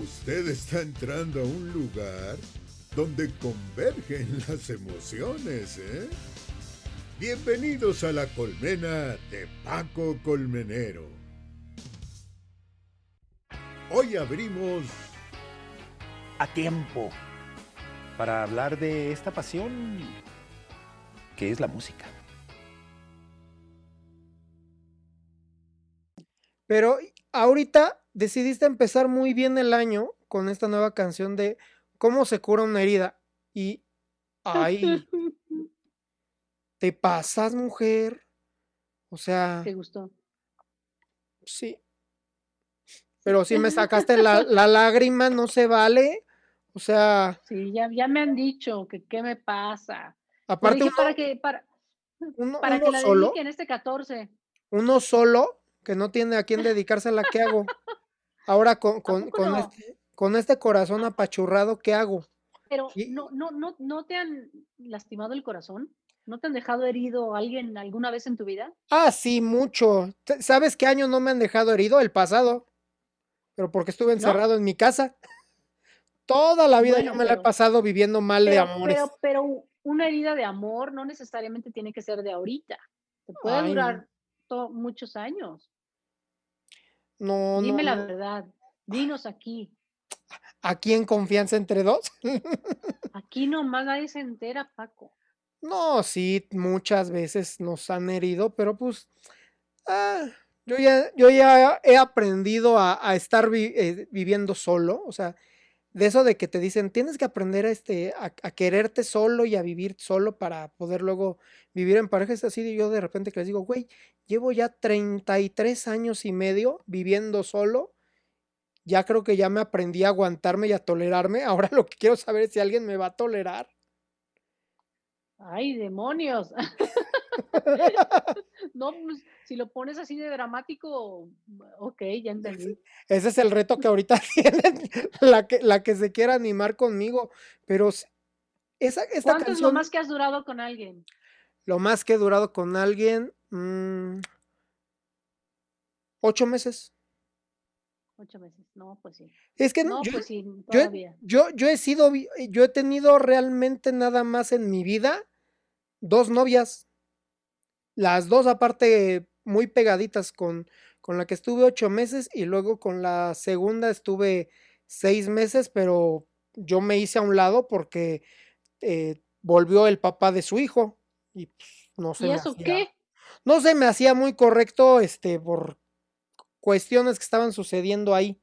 Usted está entrando a un lugar donde convergen las emociones, ¿eh? Bienvenidos a la colmena de Paco Colmenero. Hoy abrimos a tiempo para hablar de esta pasión que es la música. Pero ahorita decidiste empezar muy bien el año con esta nueva canción de cómo se cura una herida. Y ay, te pasas, mujer. O sea, ¿Te gustó? sí. Pero si me sacaste la, la lágrima, no se vale. O sea, Sí, ya, ya me han dicho que qué me pasa. Aparte uno, para que, para, uno- para que la solo, dediquen este 14. uno solo, que no tiene a quién dedicársela, ¿qué hago? Ahora con, con, con no? este, con este corazón apachurrado, ¿qué hago? Pero no, no, no, ¿no te han lastimado el corazón? ¿No te han dejado herido alguien alguna vez en tu vida? Ah, sí, mucho. ¿Sabes qué año no me han dejado herido? El pasado. Pero porque estuve encerrado en mi casa. Toda la vida yo me la he pasado viviendo mal de Pero, amores. pero, pero una herida de amor no necesariamente tiene que ser de ahorita. Te puede Ay, durar muchos años. No, no, Dime la no. verdad. Dinos aquí. Aquí en confianza entre dos. Aquí nomás nadie se entera, Paco. No, sí, muchas veces nos han herido, pero pues ah, yo ya, yo ya he aprendido a, a estar vi- eh, viviendo solo, o sea, de eso de que te dicen, tienes que aprender a, este, a, quererte solo y a vivir solo para poder luego vivir en pareja, es así, de yo de repente que les digo, güey, llevo ya 33 años y medio viviendo solo, ya creo que ya me aprendí a aguantarme y a tolerarme, ahora lo que quiero saber es si alguien me va a tolerar. ¡Ay, demonios! No, pues, si lo pones así de dramático, ok, ya entendí. Ese es el reto que ahorita tienen la que, la que se quiera animar conmigo. Pero esa, esta ¿Cuánto es lo canción, más que has durado con alguien? lo más que he durado con alguien, mm, ocho meses. Ocho meses. No, pues sí. Es que no, No, yo, pues sí, yo, yo, yo he sido, yo he tenido realmente nada más en mi vida dos novias. Las dos aparte muy pegaditas con, con la que estuve ocho meses y luego con la segunda estuve seis meses, pero yo me hice a un lado porque eh, volvió el papá de su hijo y pues, no se ¿Y me eso hacía, qué? no se me hacía muy correcto este por cuestiones que estaban sucediendo ahí,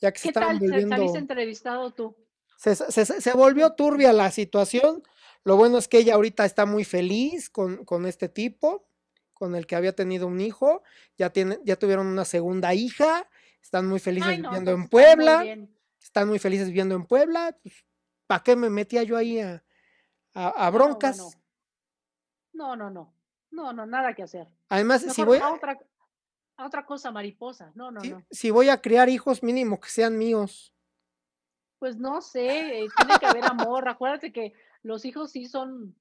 ya que se ¿Qué estaban tal se- saliste volviendo entrevistado tú? se- se volvió turbia la situación. Lo bueno es que ella ahorita está muy feliz con, con este tipo, con el que había tenido un hijo. Ya, tiene, ya tuvieron una segunda hija. Están muy felices Ay, no, viviendo en está muy Puebla. Están muy felices viviendo en Puebla. ¿Para qué me metía yo ahí a, a- broncas? No, no, no. No, no, nada que hacer. Además, si voy, a otra, a otra cosa mariposa. No, no, si, no. si voy a criar hijos, mínimo que sean míos. Pues no sé, eh, tiene que haber amor. Acuérdate que los hijos sí son.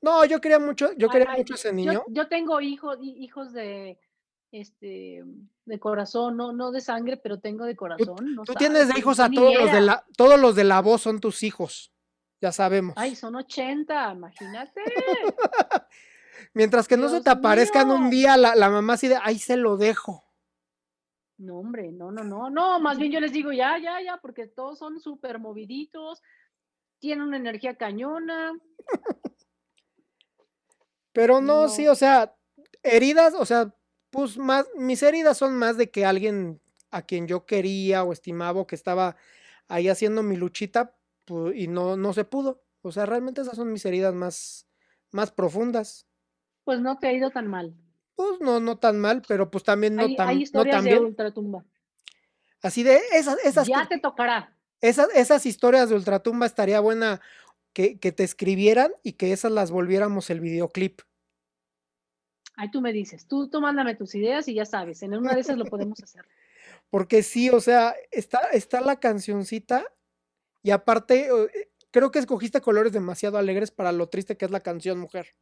No, yo quería mucho, yo quería ay, mucho ese niño. yo tengo hijos, hijos de este de corazón, no, no de sangre, pero tengo de corazón. No Tú tienes de hijos a ni todos los de la, todos los de la voz son tus hijos. Ya sabemos. Ay, son 80, imagínate. Mientras que no se te aparezcan un día la, la mamá así de, ahí se lo dejo. No, hombre, no, no, no, no, más bien yo les digo ya, ya, ya, porque todos son súper moviditos, tienen una energía cañona. Pero no, sí, No. o sea, heridas, o sea, pues más, mis heridas son más de que alguien a quien yo quería o estimaba o que estaba ahí haciendo mi luchita pu- y no, no se pudo. O sea, realmente esas son mis heridas más, más profundas. Pues no te ha ido tan mal. Pues no, no tan mal, pero pues también no Hay, tan, hay no historias tan de bien. ultratumba. Así de esas, esas, Ya que- te tocará. Esas, esas historias de ultratumba estaría buena que, que te escribieran y que esas las volviéramos el videoclip. Ahí tú me dices, tú, tú mándame tus ideas y ya sabes, en una de esas lo podemos hacer. Porque sí, o sea, está, está la cancioncita y aparte, eh, creo que escogiste colores demasiado alegres para lo triste que es la canción, mujer.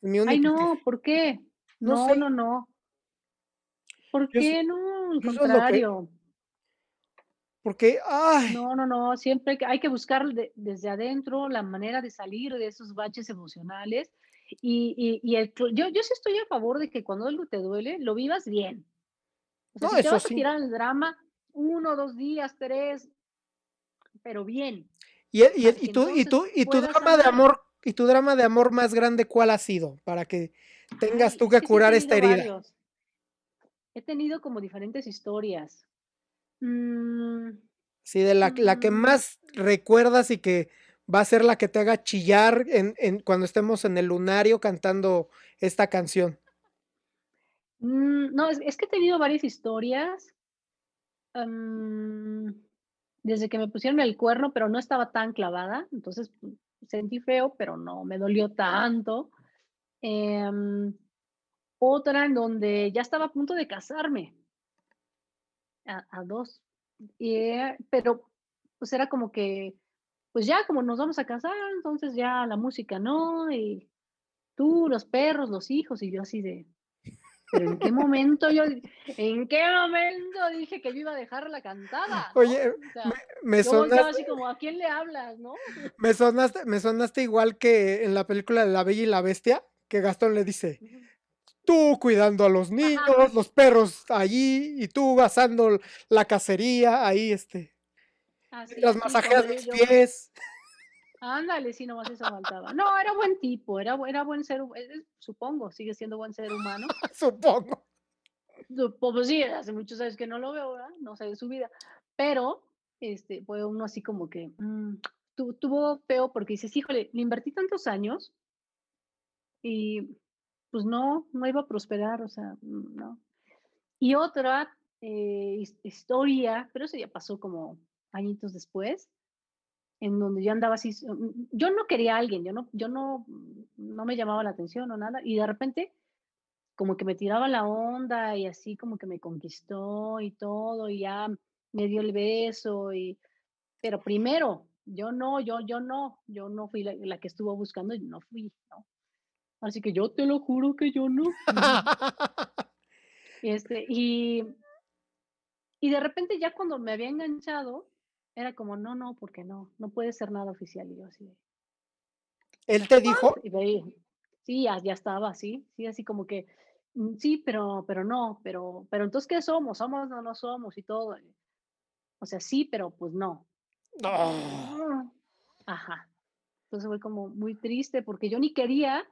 Mi Ay, no, ¿por qué? No No, sé. no, no. ¿Por Yo qué no? Al contrario. Porque, ay, No, no, no, siempre hay que buscar de desde adentro la manera de salir de esos baches emocionales, y y y el yo yo sí estoy a favor de que cuando algo te duele, lo vivas bien. O sea, no, si te eso vas a sí. tirar al drama, uno 2 días, 3 pero bien, Y, e- y, e- y tu, y tu, y tu drama de amor, y tu drama de amor más grande, ¿cuál ha sido? Para que tengas Ay, tú es que curar esta herida. varios. He tenido como diferentes historias. Mm, Sí, de la, la que mm, más recuerdas y que va a ser la que te haga chillar en, en- cuando estemos en el lunario cantando esta canción. mm, no, es es que he tenido varias historias, desde que me pusieron el cuerno, pero no estaba tan clavada, entonces, sentí feo, pero no me dolió tanto. Em, otra en donde ya estaba a punto de casarme, a a 2, y, eh, pero, pues, era como que, pues, ya como nos vamos a casar, entonces ya la música no, y tú, los perros, los hijos, y yo así de, pero ¿en qué momento yo en qué momento dije que yo iba a dejar la cantada, no? Oye, O sea, me yo volteaba sonaste, así como, ¿a quién le hablas, no? me sonaste, me sonaste igual que en la película de La Bella y la Bestia, que Gastón le dice. Tú cuidando a los Ajá, niños, los perros allí, y tú asando la cacería ahí, este, así, así, masajeas mis pies. ándale, sí, nomás eso faltaba. No, era buen tipo, era era buen ser hu eh, supongo, sigue siendo buen ser humano. Supongo. Supo pues sí, hace muchos años que no lo veo, ¿verdad? No sé de su vida, pero, este, fue uno así como que, mm, tu tuvo feo porque dices: "Híjole, le invertí tantos años" y, pues no, no iba a prosperar, o sea, mm, no. Y otra, eh, his historia, pero eso ya pasó como añitos después, en donde yo andaba así, s mm, yo no quería a alguien, yo no yo no, mm, no me llamaba la atención o nada, y de repente como que me tiraba la onda y así como que me conquistó y todo, y ya me dio el beso y pero primero, yo no, yo yo no, yo no fui la la que estuvo buscando y no fui, ¿no? Así que yo te lo juro que yo no. Este, y y de repente ya cuando me había enganchado, era como: "No, no, porque no, no puede ser nada oficial", y yo así Él te dijo, Y veí sí, ya ya estaba así, sí, así como que, mm, sí, pero pero no, pero pero entonces, ¿qué somos? ¿Somos o no somos? Y todo. O sea, sí, pero pues no. Ah, Ajá. Entonces fue como muy triste porque yo ni quería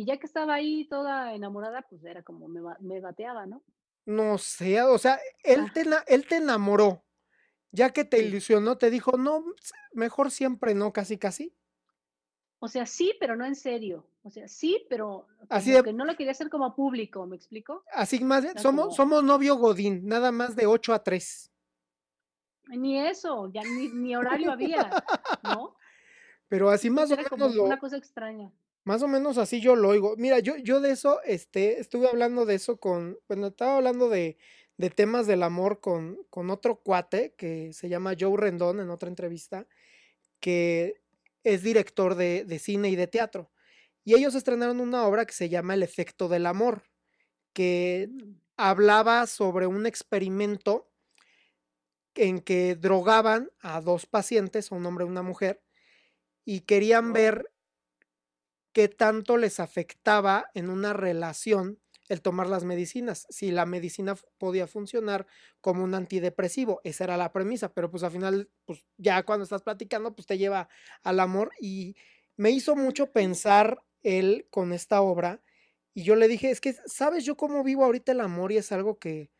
y ya que estaba ahí toda enamorada, pues era como me me bateaba, ¿no? No sé, o sea, él Ah, te él te enamoró, ya que te sí. ilusionó, te dijo: "No, mejor siempre no", casi, casi. O sea, sí, pero no en serio. O sea, sí, pero Así de que no lo quería hacer como público, ¿me explico? así más somos como, somos novio godín, nada más de 8 a 3. ni eso, ya ni ni horario había, ¿no? Pero así más o menos como una lo cosa extraña. Más o menos así yo lo oigo. Mira, yo yo de eso, este, estuve hablando de eso con bueno, estaba hablando de de temas del amor con con otro cuate que se llama Joe Rendón en otra entrevista, que es director de de cine y de teatro. Y ellos estrenaron una obra que se llama El efecto del amor, que hablaba sobre un experimento en que drogaban a 2 pacientes, a un hombre y una mujer, y querían wow. ver qué tanto les afectaba en una relación el tomar las medicinas, si la medicina podía funcionar como un antidepresivo, esa era la premisa, pero pues al final, pues ya cuando estás platicando, pues te lleva al amor y me hizo mucho pensar él con esta obra y yo le dije, es que, ¿sabes yo cómo vivo ahorita el amor? Y es algo que,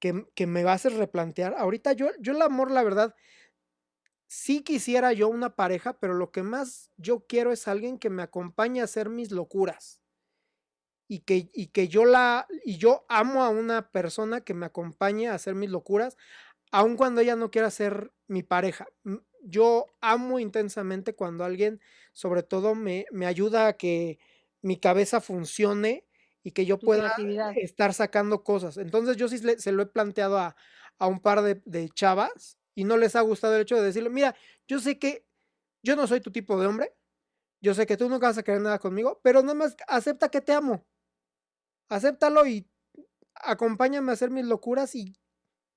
que, que me va a hacer replantear. Ahorita yo, yo el amor, la verdad, sí quisiera yo una pareja, pero lo que más yo quiero es alguien que me acompañe a hacer mis locuras y que, y que yo la, y yo amo a una persona que me acompañe a hacer mis locuras, aun cuando ella no quiera ser mi pareja. Yo amo intensamente cuando alguien, sobre todo, me, me ayuda a que mi cabeza funcione y que yo pueda estar sacando cosas. Entonces yo sí se lo he planteado a, a un par de, de chavas y no les ha gustado el hecho de decirle, mira, yo sé que yo no soy tu tipo de hombre, yo sé que tú nunca vas a querer nada conmigo, pero nada más acepta que te amo, acéptalo y acompáñame a hacer mis locuras y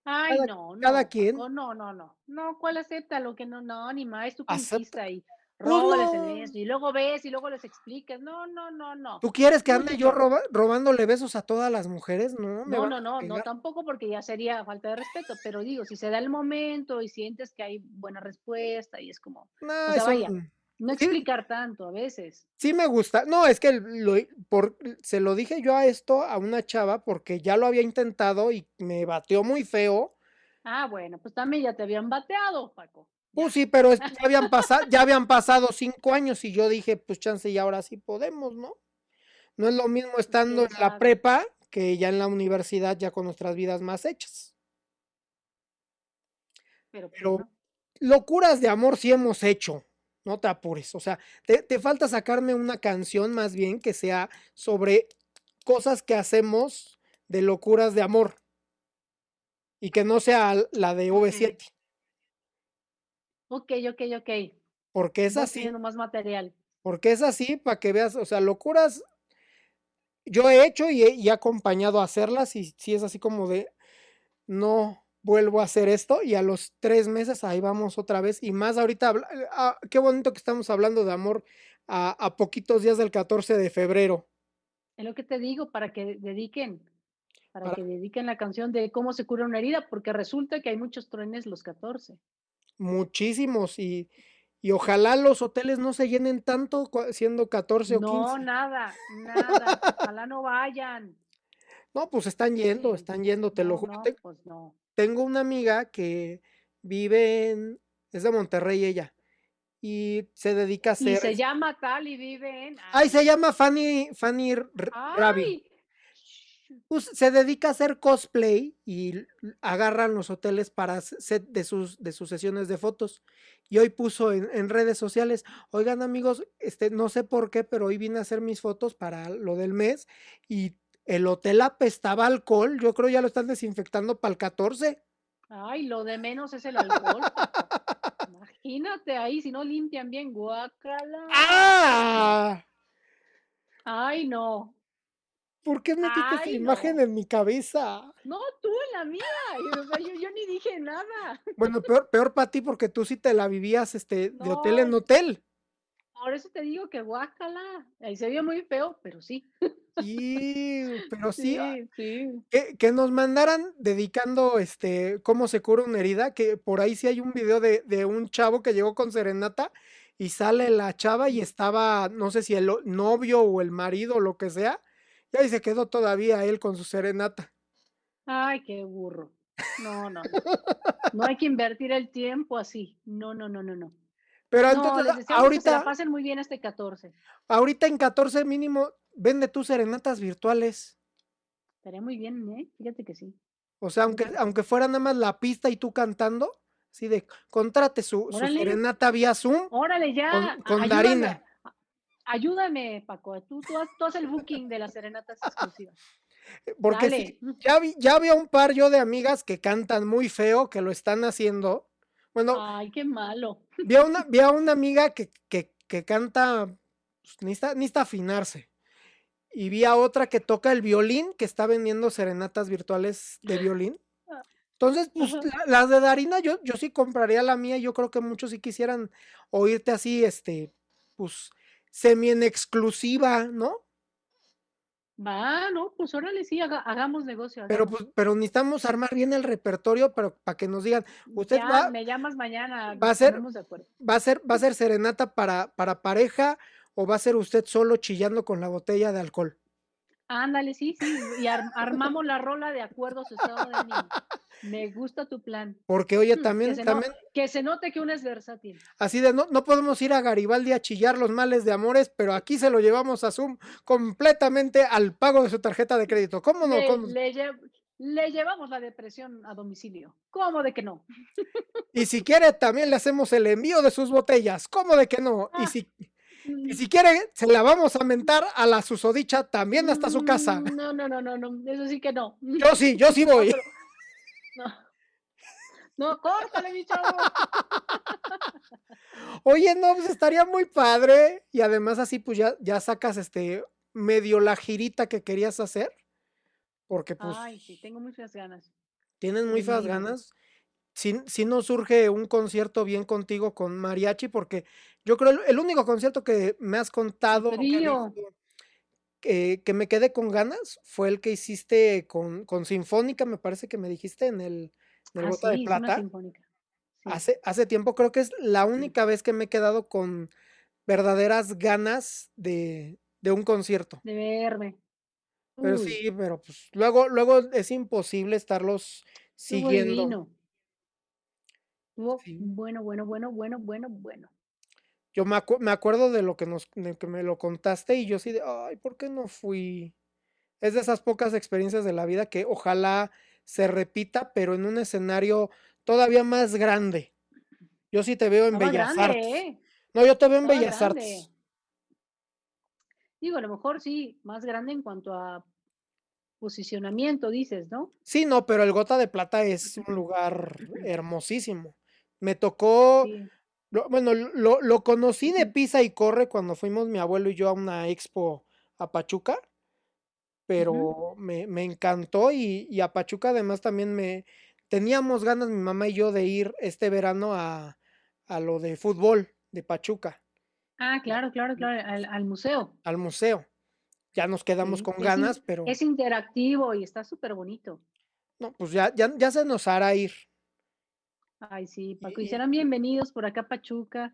Ay, Cada, no, cada no, quien Paco, no, no, no. No, ¿cuál acepta lo que no? No, ni más, tú conquista y Pues róbales en no. eso, y luego ves y luego les explicas. No, no, no, no. ¿Tú quieres que ande yo roba- robándole besos a todas las mujeres? No, me No, no, no, no, tampoco porque ya sería falta de respeto, pero digo, si se da el momento y sientes que hay buena respuesta y es como, No, o sea, eso vaya, no sí, explicar tanto a veces. sí me gusta. No, es que lo, por, se lo dije yo a esto a una chava porque ya lo había intentado y me bateó muy feo. Ah, bueno, pues también ya te habían bateado, Paco. Pues sí, pero es- ya habían pasado, ya habían pasado cinco años y yo dije, pues chance y ahora sí podemos, ¿no? No es lo mismo Pues estando en la prepa que ya en la universidad, ya con nuestras vidas más hechas. Pero pues Pero no. locuras de amor sí hemos hecho, no te apures. O sea, te, te falta sacarme una canción más bien que sea sobre cosas que hacemos de locuras de amor y que no sea la de Ok, V7, ok, ok, ok. porque es Vas así, más material. porque es así para que veas, o sea, locuras yo he hecho y he, y he acompañado a hacerlas y sí es así como de no vuelvo a hacer esto y a los tres meses ahí vamos otra vez y más ahorita, habla- ah, qué bonito que estamos hablando de amor a, a poquitos días del 14 de febrero. Es lo que te digo, para que dediquen, para Para que dediquen la canción de cómo se cura una herida, porque resulta que hay muchos truenes los 14. Muchísimos y, y ojalá los hoteles no se llenen tanto siendo 14 o No, 15. nada, nada. Ojalá no vayan. No, pues están yendo, están yendo, te lo no, juro. no, pues no. Tengo una amiga que vive en, es de Monterrey ella, y se dedica a Y hacer, se llama tal y vive en. ay, Ay, se llama Fanny, Fanny R- Ravi. ay. Pues se dedica a hacer cosplay y agarran los hoteles para set de sus, de sus sesiones de fotos. Y hoy puso en, en redes sociales, oigan amigos, este, no sé por qué, pero hoy vine a hacer mis fotos para lo del mes y el hotel apestaba alcohol. Yo creo ya lo están desinfectando para el 14. Ay, lo de menos es el alcohol. Imagínate ahí, si no limpian bien, guácala. ¡Ah! Ay, no. ¿Por qué metiste esa Ay, imagen no. en mi cabeza? No, tú en la mía. o sea, yo, yo ni dije nada. Bueno, peor, peor para ti porque tú sí te la vivías este, de hotel en No, hotel. por eso te digo que guácala. Ahí se vio muy feo, pero sí. Y, pero sí, Sí, sí. que, que nos mandaran dedicando este cómo se cura una herida, que por ahí sí hay un video de, de un chavo que llegó con serenata y sale la chava y estaba, no sé si el novio o el marido o lo que sea, y ahí se quedó todavía él con su serenata. Ay, qué burro. No, no, no. No hay que invertir el tiempo así. No, no, no, no, no. Pero No, entonces les deseamos que se la ahorita, pasen muy bien este 14. ahorita en 14 mínimo, vende tus serenatas virtuales. Estaría muy bien, ¿eh? Fíjate que sí. O sea, aunque, aunque fuera nada más la pista y tú cantando, así de contrate su, serenata vía Zoom órale ya. con, con Darina. Ayúdame, Paco. Tú, tú, haz, tú haz el booking de las serenatas exclusivas. Eh, Porque sí, ya vi, ya vi a un par yo de amigas que cantan muy feo, que lo están haciendo. Bueno, Ay, qué malo. vi a una, vi a una amiga que, que, que canta, pues, necesita, necesita afinarse. Y vi a otra que toca el violín, que está vendiendo serenatas virtuales de violín. Ah, Entonces, pues la- las de Darina, yo, yo sí compraría la mía. Yo creo que muchos sí quisieran oírte así, este, pues, semi en exclusiva, ¿no? Va, no, pues órale, sí, haga- hagamos negocio. Pero pues, pero necesitamos armar bien el repertorio, pero para que nos digan, usted Ya, va, me llamas mañana, va a ser, ponemos de acuerdo. va a ser, va a ser serenata para, para pareja o va a ser usted solo chillando con la botella de alcohol. Ándale, sí, sí, y ar- armamos la rola de acuerdo a su estado de ánimo. Me gusta tu plan. Porque, oye, Mm, también, que, se que note que uno es versátil. así de no, no podemos ir a Garibaldi a chillar los males de amores, pero aquí se lo llevamos a Zoom completamente al pago de su tarjeta de crédito. ¿Cómo no? Le, ¿Cómo? le lle- le llevamos la depresión a domicilio. ¿Cómo de que no? Y si quiere, también le hacemos el envío de sus botellas. ¿Cómo de que no? Y Ah, si, y mm, si quiere, se la vamos a mentar a la susodicha también hasta su casa. mm, No, no, no, no, no, eso sí que no. Yo sí, yo sí voy. Otro. No. No, córtale, mi chavo. Oye, no, pues estaría muy padre. Y además así pues ya, ya sacas este medio la girita que querías hacer. Porque pues, Ay, sí, tengo muchas ganas. Tienes muy feas ganas. Si, si no surge un concierto bien contigo con mariachi, porque yo creo el, el único concierto que me has contado, que que, me quedé con ganas, fue el que hiciste con, con Sinfónica, me parece que me dijiste en el, en el Ah, Gota de sí, una Plata. sinfónica. Sí. Hace, hace tiempo creo que es la única vez que me he quedado con verdaderas ganas de, de un concierto. De verme. Pero Uy, sí, pero pues luego, luego es imposible estarlos siguiendo. Sí. bueno, bueno, bueno, bueno, bueno, bueno. Yo me, acu- me acuerdo de lo que nos, de que me lo contaste y yo sí de, ay, ¿por qué no fui? Es de esas pocas experiencias de la vida que ojalá se repita, pero en un escenario todavía más grande. Yo sí te veo en Estaba Bellas grande, Artes. ¿eh? No, yo te veo en Estaba Bellas grande. Artes. Digo, a lo mejor sí, más grande en cuanto a posicionamiento, dices, ¿no? Sí, no, pero el Gota de Plata es un lugar hermosísimo. Me tocó, Sí. lo- bueno, lo, lo conocí de Pisa y Corre cuando fuimos mi abuelo y yo a una expo a Pachuca, pero me, me encantó y, y a Pachuca además también me teníamos ganas, mi mamá y yo, de ir este verano a, a lo de fútbol de Pachuca, Ah, claro, claro, claro, al, al museo. al museo. Ya nos quedamos Sí, con es, ganas, pero es interactivo y está súper bonito. no, pues ya, ya, ya se nos hará ir. Ay, sí, Paco, y serán bienvenidos por acá a Pachuca.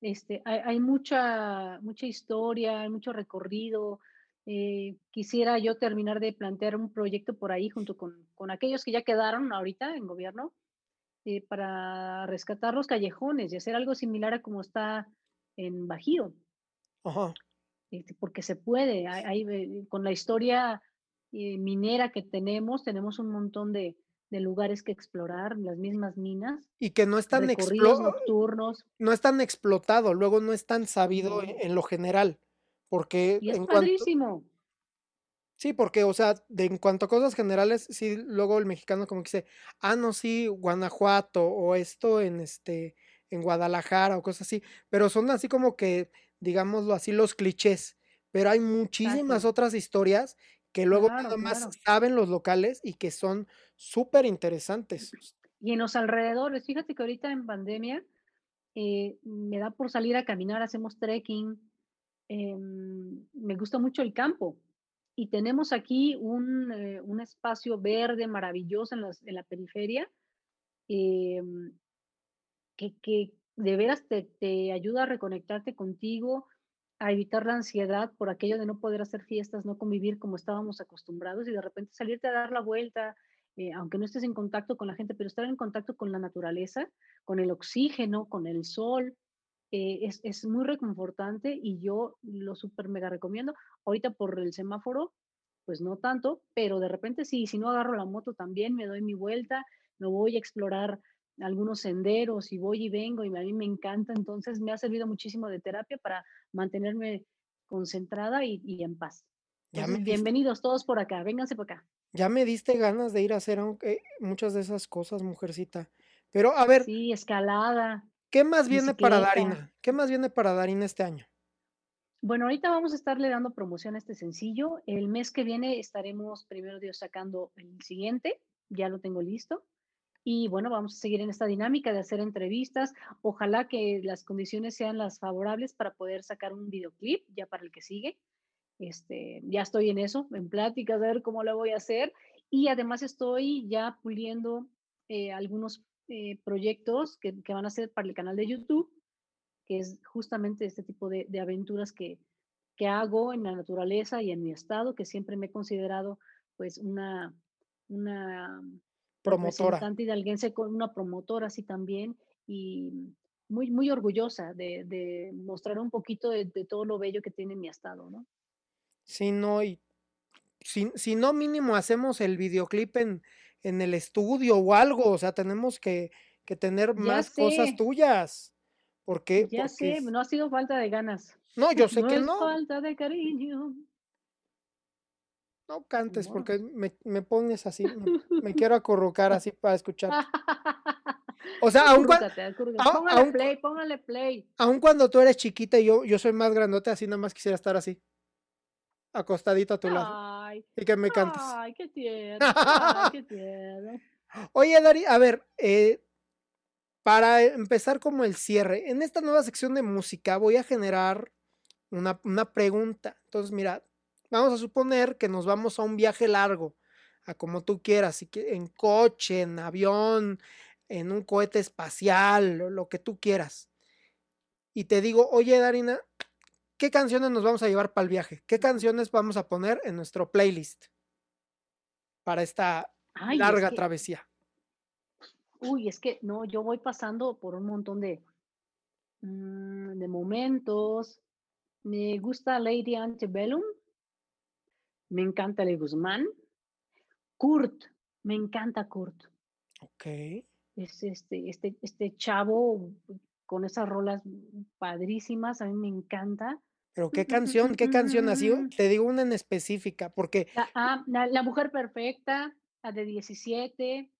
Este, hay, hay mucha, mucha historia, hay mucho recorrido. eh, quisiera yo terminar de plantear un proyecto por ahí junto con, con aquellos que ya quedaron ahorita en gobierno eh, para rescatar los callejones y hacer algo similar a como está en Bajío, ajá. este, porque se puede. Hay, hay, eh, con la historia eh, minera que tenemos, tenemos un montón de, de lugares que explorar, las mismas minas, Y que no es tan recorridos explo- nocturnos. no es tan explotado, luego no es tan sabido en, lo general, porque Y es en cuanto, padrísimo. sí, porque, o sea, de en cuanto a cosas generales, sí, luego el mexicano como que dice, ah, no, sí, Guanajuato, o esto en este, en Guadalajara, o cosas así, pero son así como que, digámoslo así, los clichés, pero hay muchísimas Exacto. otras historias que luego Claro, nada más claro. saben los locales y que son súper interesantes. Y en los alrededores, fíjate que ahorita en pandemia eh, me da por salir a caminar, hacemos trekking. em, me gusta mucho el campo. Y tenemos aquí un, eh, un espacio verde maravilloso en, las- en la periferia em, que, que de veras te, te ayuda a reconectarte contigo, a evitar la ansiedad por aquello de no poder hacer fiestas, no convivir como estábamos acostumbrados y de repente salirte a dar la vuelta, eh, aunque no estés en contacto con la gente, pero estar en contacto con la naturaleza, con el oxígeno, con el sol, eh, es, es muy reconfortante y yo lo súper mega recomiendo. Ahorita por el semáforo, pues no tanto, pero de repente sí, si no agarro la moto también, me doy mi vuelta, me voy a explorar algunos senderos y voy y vengo y a mí me encanta, entonces me ha servido muchísimo de terapia para mantenerme concentrada y, y en paz. Ya Entonces, bienvenidos todos por acá, vénganse por acá. ya me diste ganas de ir a hacer aunque- muchas de esas cosas, mujercita. Pero a ver, Sí, escalada, ¿qué más viene para. Darina? ¿Qué más viene para Darina este año? Bueno, ahorita vamos a estarle dando promoción a este sencillo. El mes que viene estaremos, primero Dios, sacando el siguiente, ya lo tengo listo. Y bueno, vamos a seguir en esta dinámica de hacer entrevistas. Ojalá que las condiciones sean las favorables para poder sacar un videoclip ya para el que sigue. Este, ya estoy en eso, en pláticas, a ver cómo lo voy a hacer. Y además estoy ya puliendo eh, algunos eh, proyectos que, que van a ser para el canal de YouTube, que es justamente este tipo de, de aventuras que, que hago en la naturaleza y en mi estado, que siempre me he considerado pues una, una Promotora. representante hidalguense con una promotora así también y muy, muy orgullosa de, de mostrar un poquito de, de todo lo bello que tiene mi estado, ¿no? Si no, y si, si no mínimo hacemos el videoclip en, en el estudio o algo, o sea, tenemos que, que tener Ya más cosas tuyas. ¿Por qué? ya Porque, sé, no ha sido falta de ganas. no, yo sé No que es no, falta de cariño. No cantes porque me, me pones así, me, me quiero acurrucar así para escucharte. O sea, aun, cua- Acurrúcate, acurrúcate. aun- Póngale aun play, póngale play. aun cuando tú eres chiquita y yo, yo soy más grandote, así nada más quisiera estar así, acostadito a tu lado Ay, y que me cantes. ay, qué tierno, ay, qué tierno. Oye, Dari, a ver, eh, para empezar como el cierre, en esta nueva sección de música voy a generar una, una pregunta. Entonces, mira, vamos a suponer que nos vamos a un viaje largo, a como tú quieras, en coche, en avión, en un cohete espacial, lo que tú quieras. Y te digo, oye, Darina, ¿qué canciones nos vamos a llevar para el viaje? ¿Qué canciones vamos a poner en nuestro playlist para esta larga travesía? Uy, es que no, yo voy pasando por un montón de, mm, de momentos. Me gusta Lady Antebellum. Me encanta Le Guzmán. Kurt, me encanta Kurt. Ok. Es este, este, este chavo con esas rolas padrísimas, a mí me encanta. Pero qué canción, qué canción así, te digo una en específica, porque... La, ah, la, Mujer Perfecta, la de 17,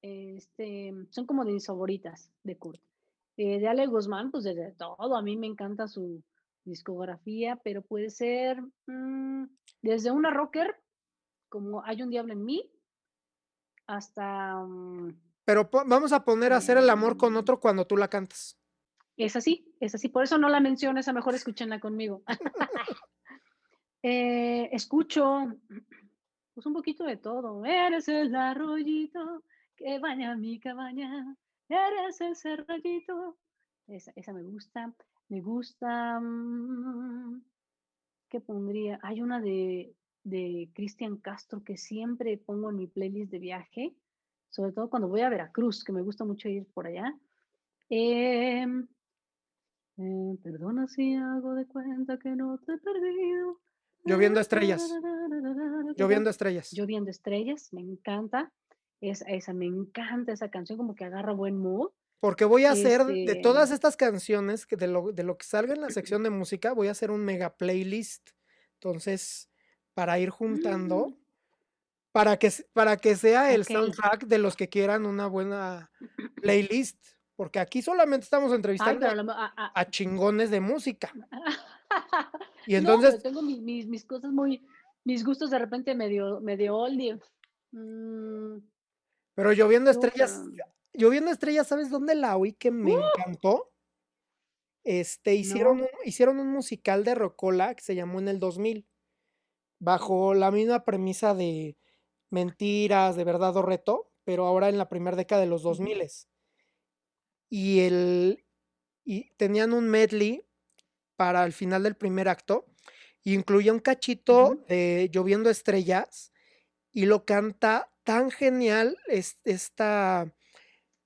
este, son como de mis favoritas de Kurt. Eh, de Ale Guzmán, pues desde todo, a mí me encanta su discografía, pero puede ser mm, desde una rocker, como Hay un Diablo en mí, hasta... Mm, pero vamos a poner a hacer el amor con otro cuando tú la cantas. Es así, es así. Por eso no la menciones, a mejor escúchenla conmigo. Eh, escucho pues un poquito de todo. Eres el arroyito que baña mi cabaña. Eres ese rayito. Esa, esa me gusta. Me gusta. Mm, ¿Qué pondría? Hay una de, de Cristian Castro que siempre pongo en mi playlist de viaje sobre todo cuando voy a Veracruz, que me gusta mucho ir por allá. Em, eh, perdona si hago de cuenta que no te he perdido. Lloviendo estrellas. Lloviendo estrellas. Lloviendo estrellas, me encanta. Esa, esa, me encanta esa canción, como que agarra buen mood. Porque voy a hacer de todas estas canciones, que de lo, de lo que salga en la sección de música, voy a hacer un mega playlist. Entonces, para ir juntando, mm para que, para que sea el soundtrack de los que quieran una buena playlist. Porque aquí solamente estamos entrevistando a, chingones de música. y entonces. No, tengo mis, mis, cosas muy. Mis gustos de repente medio, medio oldie. Mm. Pero lloviendo estrellas. Lloviendo estrellas, ¿sabes dónde la oí que me ¡Uh! encantó? Este, hicieron, un, hicieron un musical de Rocola que se llamó en el 2000, bajo la misma premisa de Mentiras, de verdad o reto, pero ahora en la primera década de los 2000 y el y tenían un medley para el final del primer acto y incluía un cachito de Lloviendo estrellas y lo canta tan genial esta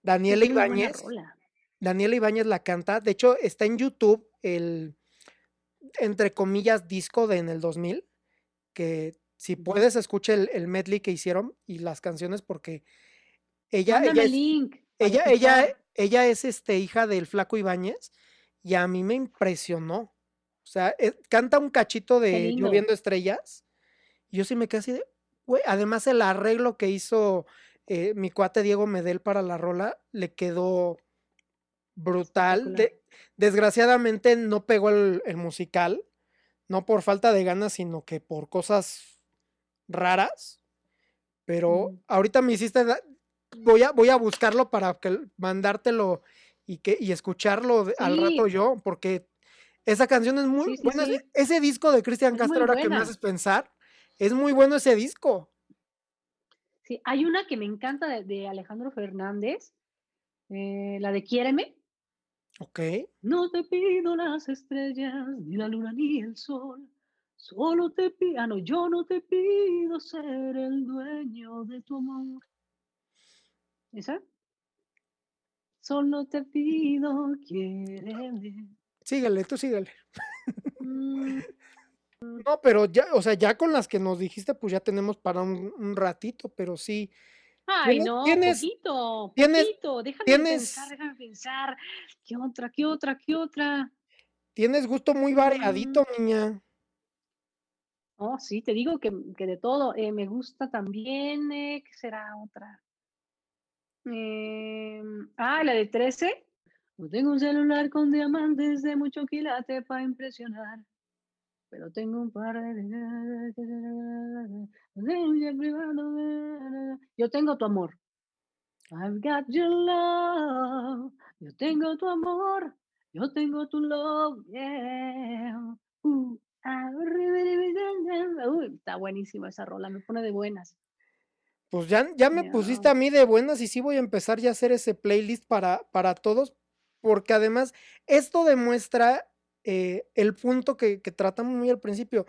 Daniela Ibáñez. Daniela Ibáñez la canta, de hecho está en YouTube el entre comillas disco de en el 2000 que si puedes, escucha el, medley que hicieron y las canciones porque ella, ella es, ella, ella, ella es este, hija del flaco Ibáñez y a mí me impresionó. O sea, eh, canta un cachito de Lloviendo Estrellas. Y yo sí me quedé así de, además el arreglo que hizo eh, mi cuate Diego Medel para la rola le quedó brutal. desgraciadamente no pegó el, el, musical, no por falta de ganas, sino que por cosas raras, pero ahorita me hiciste, voy a, voy a buscarlo para que mandártelo y, que, y escucharlo al rato yo, porque esa canción es muy buena. Ese disco de Cristian Castro, ahora que me haces pensar, es muy bueno ese disco. Sí, hay una que me encanta de, Alejandro Fernández, eh, la de Quiéreme. Ok. No te pido las estrellas, ni la luna, ni el sol. Solo te pido, ah, no, yo no te pido ser el dueño de tu amor. ¿Esa? Solo te pido, quiéreme. Síguele, tú síguele. Mm. No, pero ya, o sea, ya con las que nos dijiste, pues ya tenemos para un, ratito, pero sí. Ay, no, ¿tienes, poquito, tienes, poquito. Déjame pensar, déjame pensar. ¿Qué otra, qué otra, qué otra? Tienes gusto muy variadito, mm. niña. Oh, sí, te digo que, de todo. Eh, me gusta también, eh, ¿qué será otra? Em, ah, la de 13. No tengo un celular con diamantes de mucho quilate para impresionar. Pero tengo un par de... Yo tengo tu amor. I've got your love. Yo tengo tu amor. Yo tengo tu love. Yeah. Uh, Uy, está buenísima esa rola, me pone de buenas. Pues ya, ya me pusiste a mí de buenas y sí voy a empezar ya a hacer ese playlist para, para todos, porque además esto demuestra eh, el punto que, que tratamos muy al principio.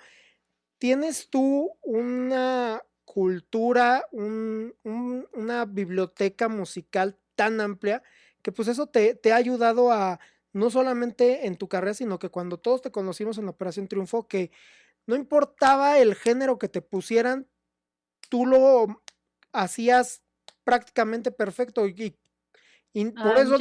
Tienes tú una cultura, un- un- una biblioteca musical tan amplia que pues eso te, te ha ayudado a, no solamente en tu carrera, sino que cuando todos te conocimos en la Operación Triunfo, que no importaba el género que te pusieran, tú lo hacías prácticamente perfecto y, y por eso,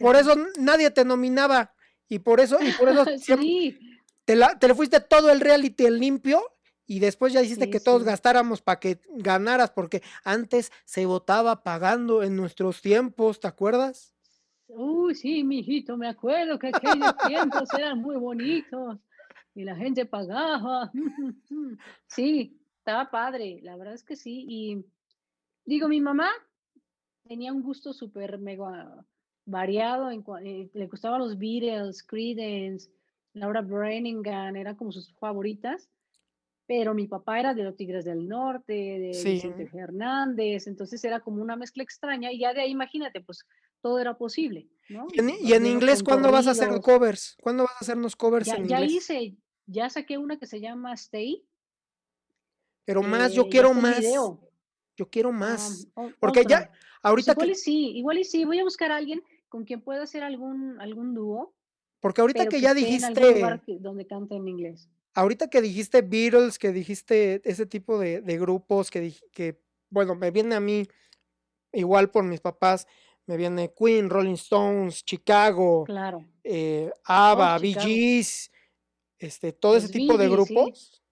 por eso nadie te nominaba y por eso, y por eso siempre Sí, te, la- te le fuiste todo el reality el limpio y después ya hiciste Sí, que todos gastáramos para que ganaras, porque antes se votaba pagando en nuestros tiempos, ¿te acuerdas? Uy, sí, mijito, me acuerdo que aquellos tiempos eran muy bonitos y la gente pagaba. Sí, estaba padre, la verdad es que sí. Y digo, mi mamá tenía un gusto súper mega variado, en, eh, le gustaban los Beatles, Creedence, Laura Branigan, eran como sus favoritas, pero mi papá era de los Tigres del Norte, de Sí. Vicente Fernández, entonces era como una mezcla extraña y ya de ahí, imagínate, pues todo era posible, ¿no? Y en, y inglés, ¿cuándo vas a hacer covers? ¿Cuándo vas a hacernos covers Ya, en ya inglés? hice, ya saqué una que se llama Stay. Pero más, yo eh, ya quiero más. video. Yo quiero Ah, más. o- Porque ya. Pues ahorita igual que, y sí, igual y sí, voy a buscar a alguien con quien pueda hacer algún, algún dúo, porque ahorita que que ya en dijiste, donde cante en inglés. ahorita que dijiste Beatles, que dijiste ese tipo de, de grupos, que, que, bueno, me viene a mí, igual por mis papás, me viene Queen, Rolling Stones, Chicago, Claro. eh, Oh, ABBA, Bee. Gees, este, todo ese tipo de sí. grupos,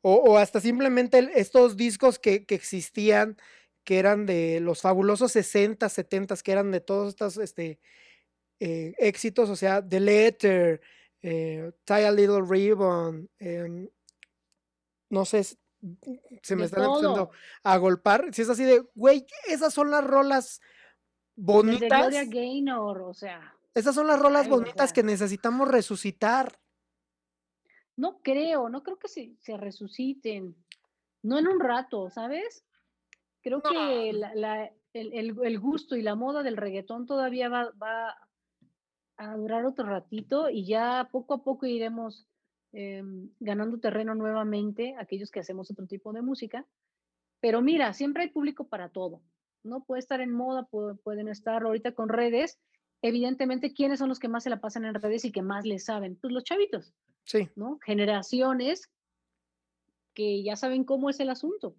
o, o hasta simplemente estos discos que, que existían, que eran de los fabulosos 60, 70, que eran de todos estos este, eh, éxitos, o sea, The Letter, eh, Tie a Little Ribbon, em, no sé, se me De están empezando a golpar, si es así de, güey, esas son las rolas Gloria bonitas, Gaynor, o sea, esas son las rolas ay, o bonitas sea, que necesitamos resucitar. no creo, no creo que se, se resuciten, no en un rato, ¿sabes? Creo No, que la- la- el, el- el gusto y la moda del reggaetón todavía va, va a durar otro ratito y ya poco a poco iremos em, ganando terreno nuevamente, aquellos que hacemos otro tipo de música. Pero mira, siempre hay público para todo, ¿no? Puede estar en moda, pu- pueden estar ahorita con redes. Evidentemente, ¿quiénes son los que más se la pasan en redes y que más les saben? Pues los chavitos, sí, ¿no? Generaciones que ya saben cómo es el asunto.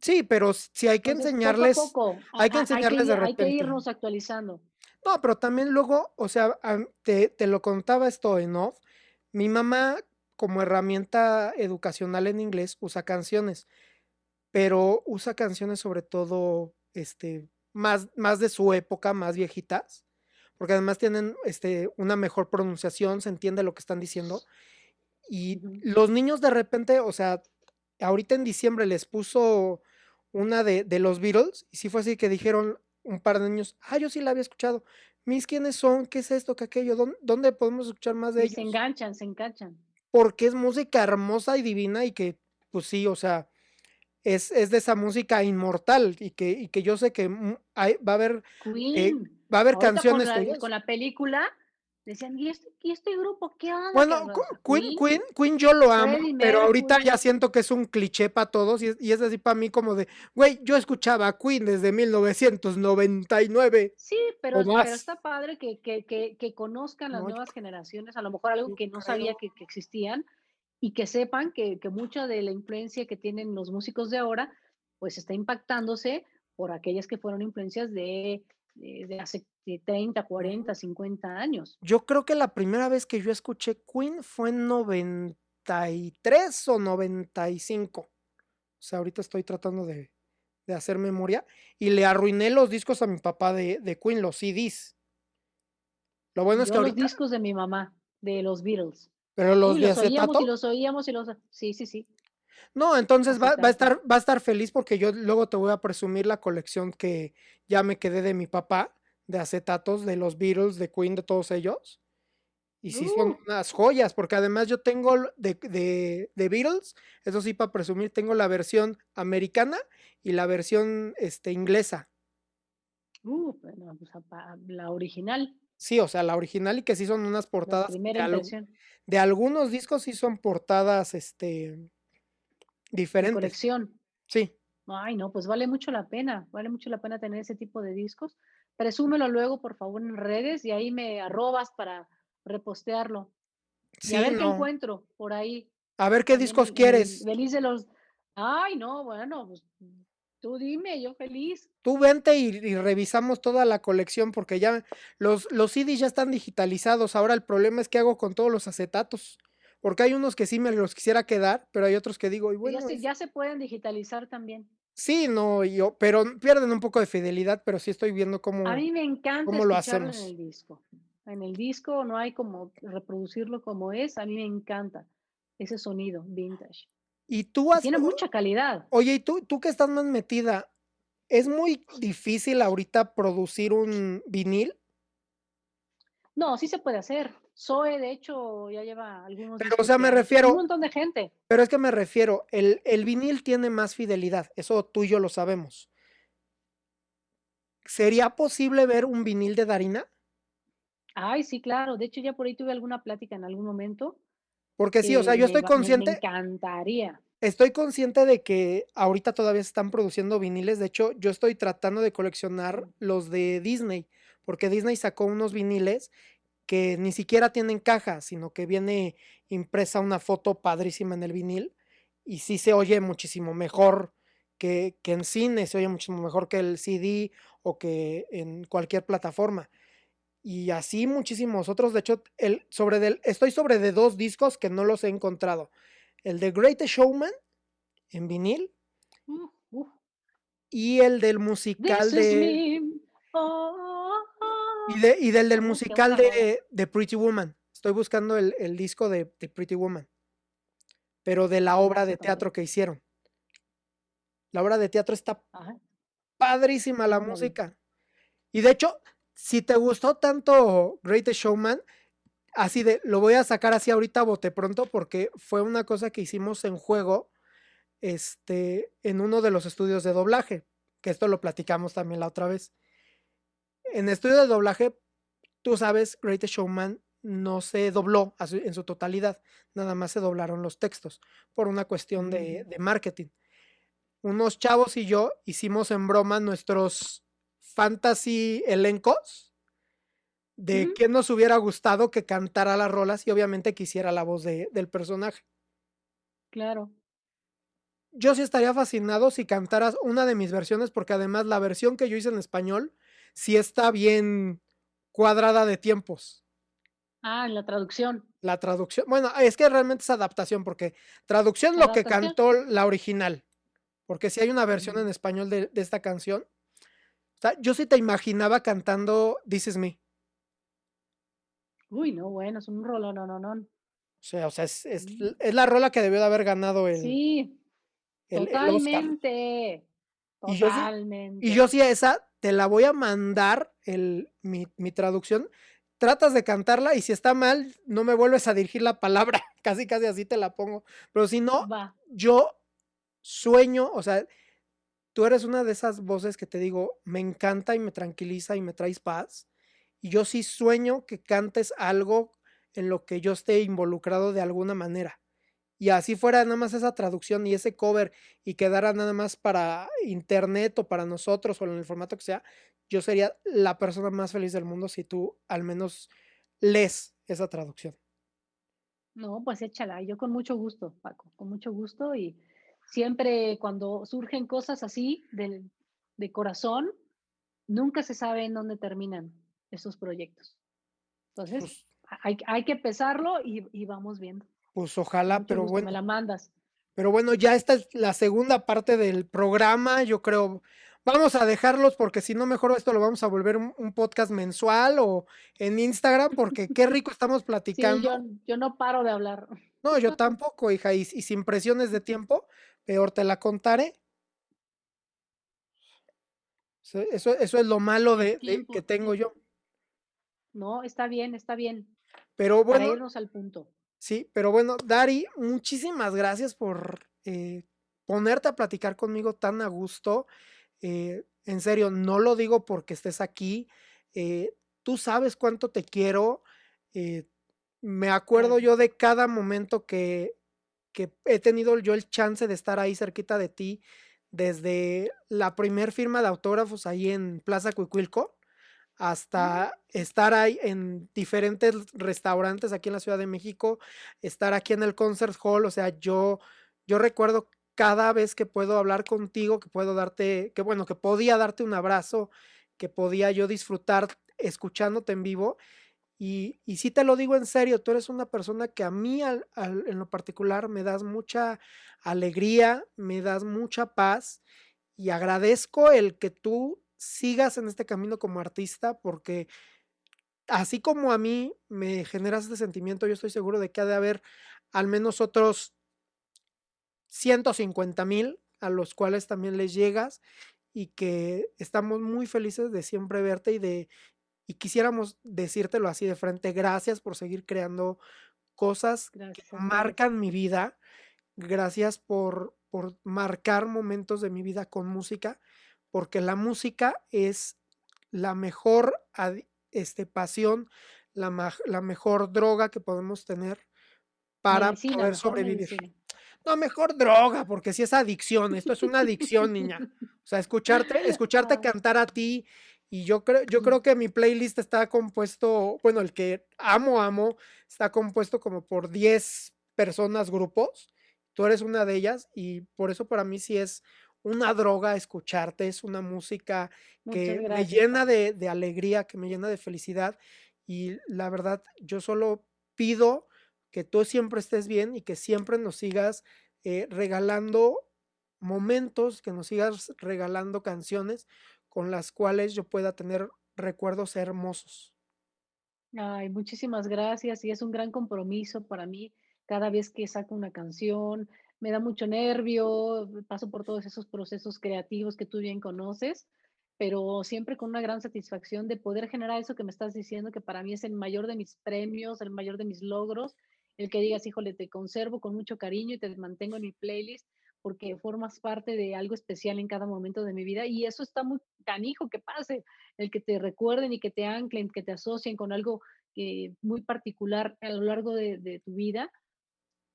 Sí, pero si hay que Entonces, enseñarles, poco, hay que enseñarles de ir- hay que repente. irnos actualizando. No, pero también luego, o sea, te, te lo contaba esto en off. Mi mamá, como herramienta educacional en inglés, usa canciones, pero usa canciones sobre todo, este, más, más de su época, más viejitas, porque además tienen, este, una mejor pronunciación, se entiende lo que están diciendo. Y los niños de repente, o sea, ahorita en diciembre les puso una de, de los Beatles, y sí fue así que dijeron un par de niños, ah, yo sí la había escuchado. Mis, ¿quiénes son? ¿Qué es esto? ¿Qué aquello? ¿Dónde, dónde podemos escuchar más de Y se ellos? enganchan, se enganchan. Porque es música hermosa y divina y que, pues sí, o sea, es, es de esa música inmortal y que, y que yo sé que mu- hay- va a haber, eh, Queen. va a haber Ahorita con canciones la, con la película decían, ¿y este, y este grupo qué onda? Bueno, cabrón?" Cu- O sea, Queen, Queen, Queen, yo lo amo, Freddie pero ahorita ya siento que es un cliché para todos y es, y es así para mí como de, güey, yo escuchaba a Queen desde 1999 Sí, pero, está padre que, que, que, que conozcan las No, nuevas generaciones, a lo mejor algo que no sabía que, que existían y que sepan que, que mucha de la influencia que tienen los músicos de ahora, pues está impactándose por aquellas que fueron influencias de, de, hace de 30, 40, 50 años. yo creo que la primera vez que yo escuché Queen fue en 93 o 95. O sea, ahorita estoy tratando de, de hacer memoria y le arruiné los discos a mi papá de, de Queen, los CDs. Lo bueno es que Yo los ahorita, discos de mi mamá, de los Beatles. pero los de los oíamos y acetato, los oíamos y los... Sí, sí, sí. No, entonces va, va, a estar, va a estar feliz porque yo luego te voy a presumir la colección que ya me quedé de mi papá, de acetatos, de los Beatles, de Queen, de todos ellos. Y sí son Uh. unas joyas, porque además yo tengo de, de, de Beatles, eso sí para presumir, tengo la versión americana y la versión este, inglesa. Uh, bueno, pues, la original, Sí, o sea, la original y que sí son unas la portadas. De, primera al- impresión de algunos discos sí son portadas este, de diferentes. colección. Sí. Ay, no, pues vale mucho la pena, vale mucho la pena tener ese tipo de discos. Presúmelo luego, por favor, en redes y ahí me arrobas para repostearlo. Y Sí, a ver qué encuentro por ahí. A ver qué discos quieres. Feliz de los. Ay, no, bueno, pues tú dime, yo feliz. Tú vente y, y revisamos toda la colección porque ya los, los CDs ya están digitalizados. Ahora el problema es qué hago con todos los acetatos. Porque hay unos que sí me los quisiera quedar, pero hay otros que digo, y bueno, ya, se, ya se pueden digitalizar también. sí, no, yo, pero pierden un poco de fidelidad, pero sí estoy viendo A cómo, mí me encanta cómo lo escucharlo en hacemos. el disco. En el disco no hay como reproducirlo como es. A mí me encanta ese sonido vintage. Y tú has, tiene mucha calidad. oye, y tú, tú que estás más metida, ¿es muy difícil ahorita producir un vinil? No, sí se puede hacer. Zoe, de hecho, ya lleva algunos Pero, o sea, me refiero- Un montón de gente. Pero es que me refiero, el, el vinil tiene más fidelidad, eso tú y yo lo sabemos. ¿Sería posible ver un vinil de Darina? Ay, sí, claro. De hecho, ya por ahí tuve alguna plática en algún momento. Porque sí, o sea, yo estoy va- me- consciente, encantaría. estoy consciente de que ahorita todavía se están produciendo viniles. De hecho, yo estoy tratando de coleccionar los de Disney, porque Disney sacó unos viniles que ni siquiera tienen caja, sino que viene impresa una foto padrísima en el vinil y sí se oye muchísimo mejor que, que en cine, se oye muchísimo mejor que el CD o que en cualquier plataforma. Y así muchísimos otros. De hecho, el, sobre del, estoy sobre de dos discos que no los he encontrado. El de Greatest Showman en vinil Uf, uf. y el del musical This is de... me. Oh, Y, de- y del del musical de, de Pretty Woman. Estoy buscando el, el disco de, de Pretty Woman. Pero de la obra de teatro que hicieron. La obra de teatro está Ajá. padrísima la música. Y de hecho, si te gustó tanto Greatest Showman, así de, lo voy a sacar así ahorita bote pronto porque fue una cosa que hicimos en juego este, en uno de los estudios de doblaje, que esto lo platicamos también la otra vez. En estudio de doblaje, tú sabes, Greatest Showman no se dobló en su totalidad, nada más se doblaron los textos por una cuestión de, Mm. de marketing. Unos chavos y yo hicimos en broma nuestros fantasy elencos de Ujú. quién nos hubiera gustado que cantara las rolas y obviamente que hiciera la voz de- del personaje. Claro. Yo sí estaría fascinado si cantaras una de mis versiones, porque además la versión que yo hice en español sí está bien cuadrada de tiempos. Ah, en la traducción. La traducción, bueno, es que realmente es adaptación, porque traducción lo que cantó la original, porque si hay una versión en español de, de esta canción, o sea, yo sí te imaginaba cantando This Is Me, Uy, no, bueno, es un rolo, no, no, no. o sea, o sea, es, es es la rola que debió de haber ganado el, Sí, el- el Oscar. Totalmente. Y yo sí- Totalmente. Y yo sí a esa te la voy a mandar el, mi, mi traducción. Tratas de cantarla y si está mal, no me vuelves a dirigir la palabra. Casi, casi así te la pongo. Pero si no, Va. yo sueño, o sea, tú eres una de esas voces que te digo, me encanta y me tranquiliza y me traes paz. Y yo sí sueño que cantes algo en lo que yo esté involucrado de alguna manera. Y así fuera nada más esa traducción y ese cover y quedara nada más para internet o para nosotros o en el formato que sea, yo sería la persona más feliz del mundo si tú al menos lees esa traducción. No, pues échala. Yo con mucho gusto, Paco, con mucho gusto. Y siempre cuando surgen cosas así del- de corazón, nunca se sabe en dónde terminan esos proyectos. Entonces, Pues, hay, hay que pesarlo y, y vamos viendo. Pues ojalá, Mucho pero gusto, bueno. Me la mandas. Pero bueno, ya esta es la segunda parte del programa. Yo creo, vamos a dejarlos porque si no, mejor esto lo vamos a volver un, un podcast mensual o en Instagram, porque qué rico estamos Sí, platicando. yo, yo no paro de hablar. No, yo tampoco, hija, y, y sin presiones de tiempo, peor te la contaré. Eso, eso, es lo malo de, que tengo yo. No, está bien, está bien. Pero Para bueno, irnos al punto. Sí, pero bueno, Dari, muchísimas gracias por eh, ponerte a platicar conmigo tan a gusto. Eh, en serio, no lo digo porque estés aquí. eh, tú sabes cuánto te quiero. me acuerdo yo de cada momento que, que he tenido yo el chance de estar ahí cerquita de ti, desde la primer firma de autógrafos ahí en Plaza Cuicuilco hasta estar ahí en diferentes restaurantes aquí en la Ciudad de México, estar aquí en el Concert Hall, o sea, yo, yo recuerdo cada vez que puedo hablar contigo, que puedo darte, que bueno, que podía darte un abrazo, que podía yo disfrutar escuchándote en vivo. Y, y sí te lo digo en serio, tú eres una persona que a mí al- al- en lo particular me das mucha alegría, me das mucha paz y agradezco el que tú sigas en este camino como artista porque así como a mí me generas este sentimiento, yo estoy seguro de que ha de haber al menos otros 150 mil a los cuales también les llegas y que estamos muy felices de siempre verte y de y quisiéramos decírtelo así de frente, gracias por seguir creando cosas que Gracias marcan mi vida, gracias por, por marcar momentos de mi vida con música, porque la música es la mejor este, pasión, la, la mejor droga que podemos tener para Medicina, poder sobrevivir. medicina. No, mejor droga, porque si es adicción, esto es una adicción, niña. O sea, escucharte, escucharte cantar a ti, y yo creo, yo creo que mi playlist está compuesto, bueno, el que amo, amo, está compuesto como por 10 personas, grupos. Tú eres una de ellas, y por eso para mí sí es una droga escucharte, es una música que me llena de alegría, que me llena de felicidad. Y la verdad, yo solo pido que tú siempre estés bien y que siempre nos sigas eh, regalando momentos, que nos sigas regalando canciones con las cuales yo pueda tener recuerdos hermosos. Ay, muchísimas gracias. Y es un gran compromiso para mí cada vez que saco una canción. Me da mucho nervio, paso por todos esos procesos creativos que tú bien conoces, pero siempre con una gran satisfacción de poder generar eso que me estás diciendo, que para mí es el mayor de mis premios, el mayor de mis logros, el que digas, híjole, te conservo con mucho cariño y te mantengo en mi playlist porque formas parte de algo especial en cada momento de mi vida y eso está muy canijo que pase, el que te recuerden y que te anclen, que te asocien con algo eh, muy particular a lo largo de, de tu vida,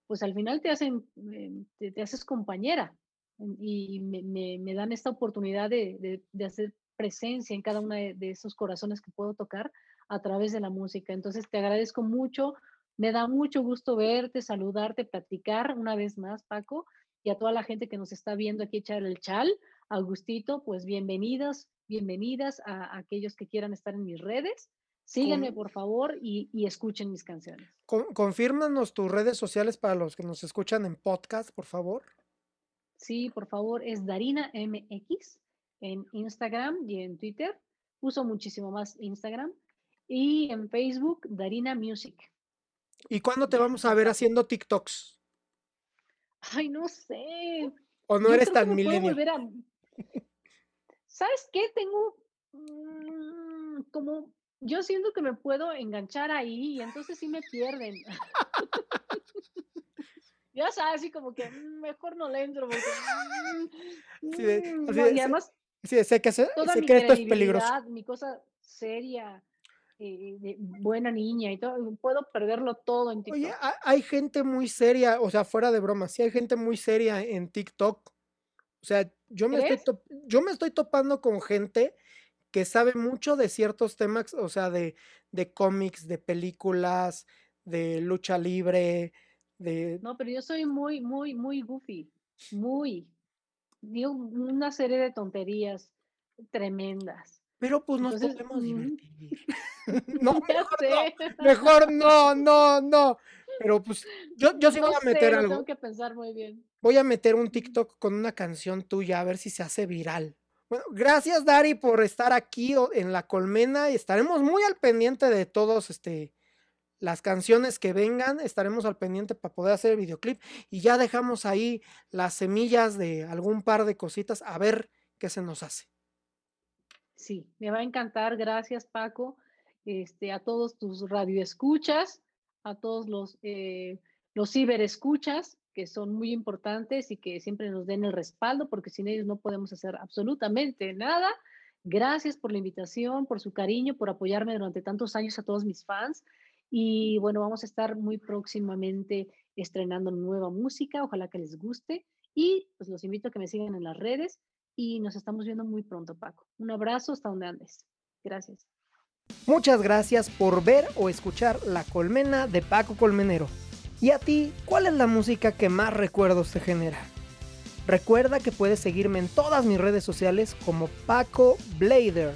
pues al final te hacen, eh, te, haces compañera en- y me, dan esta oportunidad de, hacer presencia en cada uno de, esos corazones que puedo tocar a través de la música. Entonces te agradezco mucho, me da mucho gusto verte, saludarte, platicar una vez más, Paco, y a toda la gente que nos está viendo aquí echar el chal, Augustito, pues bienvenidas a, a aquellos que quieran estar en mis redes. Síganme, por favor, y, y escuchen mis canciones. Con- confírmanos tus redes sociales para los que nos escuchan en podcast, por favor. Sí, por favor, es Darina MX en Instagram y en Twitter. Uso muchísimo más Instagram. Y en Facebook, Darina Music. ¿Y cuándo te vamos a ver haciendo TikToks? Ay, no sé. ¿O no Yo eres tan volver a... ¿Sabes qué? Tengo mm, como... Yo siento que me puedo enganchar ahí y entonces sí me pierden. Ya sabes, así como que mm, mejor no le entro porque... mm, Así de- mm, no, y además Sí, sé que, sé, toda sé mi que esto es peligroso. mi cosa seria, eh, de buena niña y todo, puedo perderlo todo en Oye, TikTok. ha- hay gente muy seria, o sea, fuera de broma, sí hay gente muy seria en TikTok. O sea, yo me estoy, yo me estoy topando con gente que sabe mucho de ciertos temas, o sea, de, de cómics, de películas, de lucha libre, de... No, pero yo soy muy, muy, muy goofy, muy. Digo una serie de tonterías tremendas. Pero pues nos Entonces, podemos divertir. No, mejor no, mejor no, no, no. Pero pues yo, yo sí no voy a meter algo. tengo que pensar muy bien. Voy a meter un TikTok con una canción tuya a ver si se hace viral. Bueno, gracias Dari por estar aquí en la colmena y estaremos muy al pendiente de todos este las canciones que vengan, estaremos al pendiente para poder hacer el videoclip y ya dejamos ahí las semillas de algún par de cositas a ver qué se nos hace. Sí, me va a encantar. Gracias, Paco. Este, a todos tus radioescuchas, a todos los, eh, los ciberescuchas, que son muy importantes y que siempre nos den el respaldo, porque sin ellos no podemos hacer absolutamente nada. Gracias por la invitación, por su cariño, por apoyarme durante tantos años a todos mis fans. Y bueno, vamos a estar muy próximamente estrenando nueva música, ojalá que les guste. Y pues los invito a que me sigan en las redes y nos estamos viendo muy pronto, Paco. Un abrazo hasta donde andes. Gracias. Muchas gracias por ver o escuchar La Colmena de Paco Colmenero. ¿Y a ti, cuál es la música que más recuerdos te genera? Recuerda que puedes seguirme en todas mis redes sociales como Paco Blader